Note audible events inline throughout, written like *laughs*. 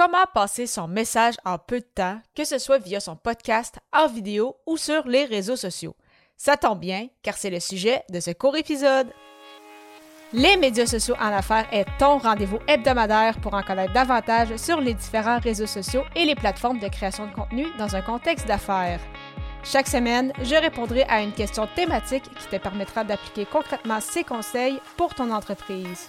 Comment passer son message en peu de temps, que ce soit via son podcast, en vidéo ou sur les réseaux sociaux? Ça tombe bien, car c'est le sujet de ce court épisode. Les médias sociaux en affaires est ton rendez-vous hebdomadaire pour en connaître davantage sur les différents réseaux sociaux et les plateformes de création de contenu dans un contexte d'affaires. Chaque semaine, je répondrai à une question thématique qui te permettra d'appliquer concrètement ces conseils pour ton entreprise.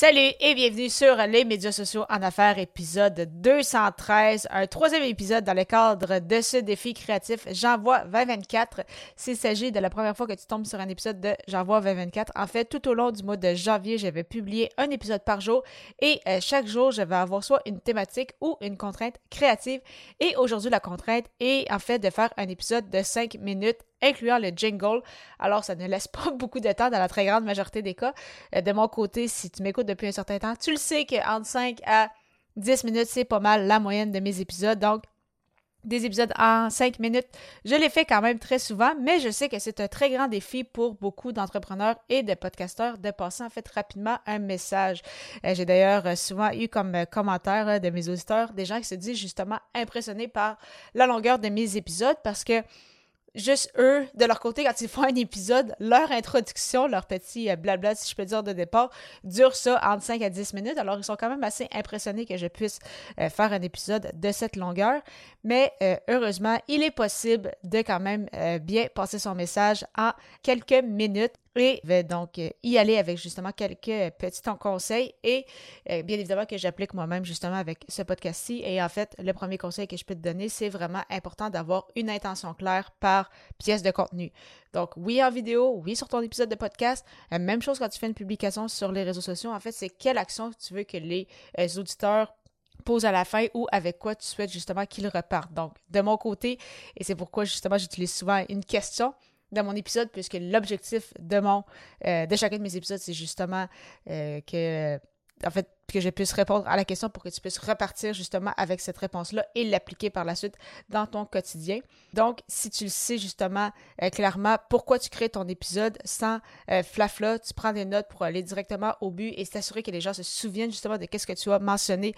Salut et bienvenue sur les médias sociaux en affaires, épisode 213, un troisième épisode dans le cadre de ce défi créatif J'envoie 2024. S'il s'agit de la première fois que tu tombes sur un épisode de J'envoie 2024, en fait, tout au long du mois de janvier, j'avais publié un épisode par jour et euh, chaque jour, je vais avoir soit une thématique ou une contrainte créative. Et aujourd'hui, la contrainte est en fait de faire un épisode de 5 minutes incluant le jingle. Alors, ça ne laisse pas *laughs* beaucoup de temps dans la très grande majorité des cas. Euh, de mon côté, si tu m'écoutes depuis un certain temps, tu le sais qu'entre 5 à 10 minutes, c'est pas mal la moyenne de mes épisodes. Donc, des épisodes en 5 minutes. Je les fais quand même très souvent, mais je sais que c'est un très grand défi pour beaucoup d'entrepreneurs et de podcasteurs de passer en fait rapidement un message. Euh, j'ai d'ailleurs euh, souvent eu comme commentaire de mes auditeurs des gens qui se disent justement impressionnés par la longueur de mes épisodes parce que juste eux, de leur côté, quand ils font un épisode, leur introduction, leur petit euh, blabla, si je peux dire, de départ, dure ça entre 5 à 10 minutes. Alors, ils sont quand même assez impressionnés que je puisse euh, faire un épisode de cette longueur. Mais euh, heureusement, il est possible de quand même bien passer son message en quelques minutes. Et je vais donc euh, y aller avec justement quelques petits conseils et euh, bien évidemment que j'applique moi-même justement avec ce podcast-ci. Et en fait, le premier conseil que je peux te donner, c'est vraiment important d'avoir une intention claire par pièce de contenu. Donc oui en vidéo, oui sur ton épisode de podcast, euh, même chose quand tu fais une publication sur les réseaux sociaux. En fait, c'est quelle action tu veux que les auditeurs posent à la fin ou avec quoi tu souhaites justement qu'ils repartent. Donc, de mon côté, et c'est pourquoi justement j'utilise souvent une question, dans mon épisode, puisque l'objectif de mon euh, de chacun de mes épisodes, c'est justement euh, que en fait que je puisse répondre à la question pour que tu puisses repartir justement avec cette réponse-là et l'appliquer par la suite dans ton quotidien. Donc, si tu le sais justement euh, clairement pourquoi tu crées ton épisode sans flafla, tu prends des notes pour aller directement au but et s'assurer que les gens se souviennent justement de qu'est-ce que tu as mentionné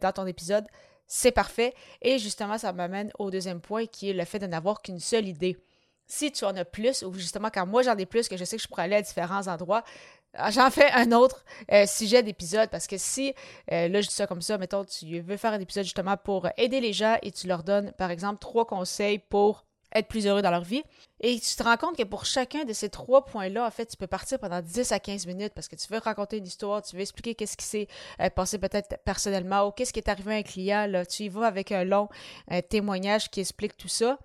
dans ton épisode. C'est parfait. Et justement, ça m'amène au deuxième point qui est le fait de n'avoir qu'une seule idée si tu en as plus, ou justement quand moi j'en ai plus, que je sais que je pourrais aller à différents endroits, euh, j'en fais un autre euh, sujet d'épisode parce que si, euh, là je dis ça comme ça, mettons, tu veux faire un épisode justement pour aider les gens et tu leur donnes par exemple trois conseils pour être plus heureux dans leur vie. Et tu te rends compte que pour chacun de ces trois points-là, en fait, tu peux partir pendant 10 à 15 minutes parce que tu veux raconter une histoire, tu veux expliquer qu'est-ce qui s'est passé peut-être personnellement ou qu'est-ce qui est arrivé à un client, là, tu y vas avec un long témoignage qui explique tout ça.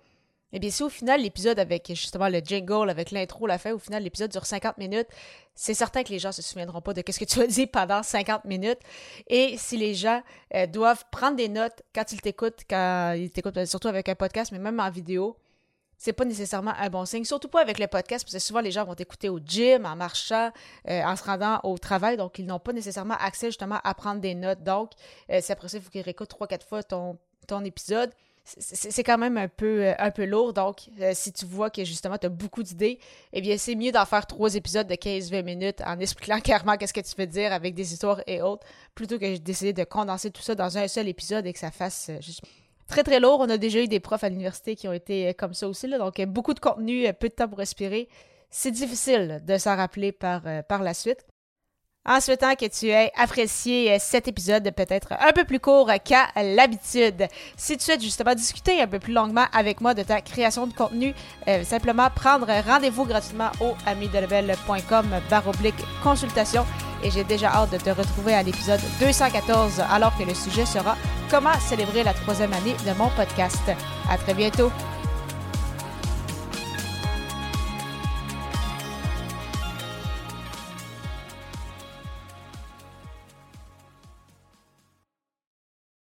Eh bien, si au final, l'épisode avec justement le jingle, avec l'intro, la fin, au final, l'épisode dure 50 minutes, c'est certain que les gens se souviendront pas de ce que tu as dit pendant 50 minutes. Et si les gens euh, doivent prendre des notes quand ils t'écoutent, quand ils t'écoutent, euh, surtout avec un podcast, mais même en vidéo, c'est pas nécessairement un bon signe, surtout pas avec le podcast, parce que souvent les gens vont t'écouter au gym, en marchant, euh, en se rendant au travail, donc ils n'ont pas nécessairement accès justement à prendre des notes. Donc, c'est après ça, il faut qu'ils réécoutent trois, quatre fois ton, ton épisode c'est quand même un peu, euh, un peu lourd. Donc, euh, si tu vois que justement tu as beaucoup d'idées, eh bien, c'est mieux d'en faire trois épisodes de 15-20 minutes en expliquant *laughs* clairement qu'est-ce que tu veux dire avec des histoires et autres, plutôt que de décider de condenser tout ça dans un seul épisode et que ça fasse euh, juste très très lourd. On a déjà eu des profs à l'université qui ont été comme ça aussi. Donc, beaucoup de contenu, peu de temps pour respirer. C'est difficile de s'en rappeler par la suite en souhaitant que tu aies apprécié euh, cet épisode peut-être un peu plus court qu'à l'habitude. Si tu souhaites justement discuter un peu plus longuement avec moi de ta création de contenu, euh, simplement prendre rendez-vous gratuitement au amidelebel.com baroblique consultation et j'ai déjà hâte de te retrouver à l'épisode 214 alors que le sujet sera comment célébrer la troisième année de mon podcast. À très bientôt.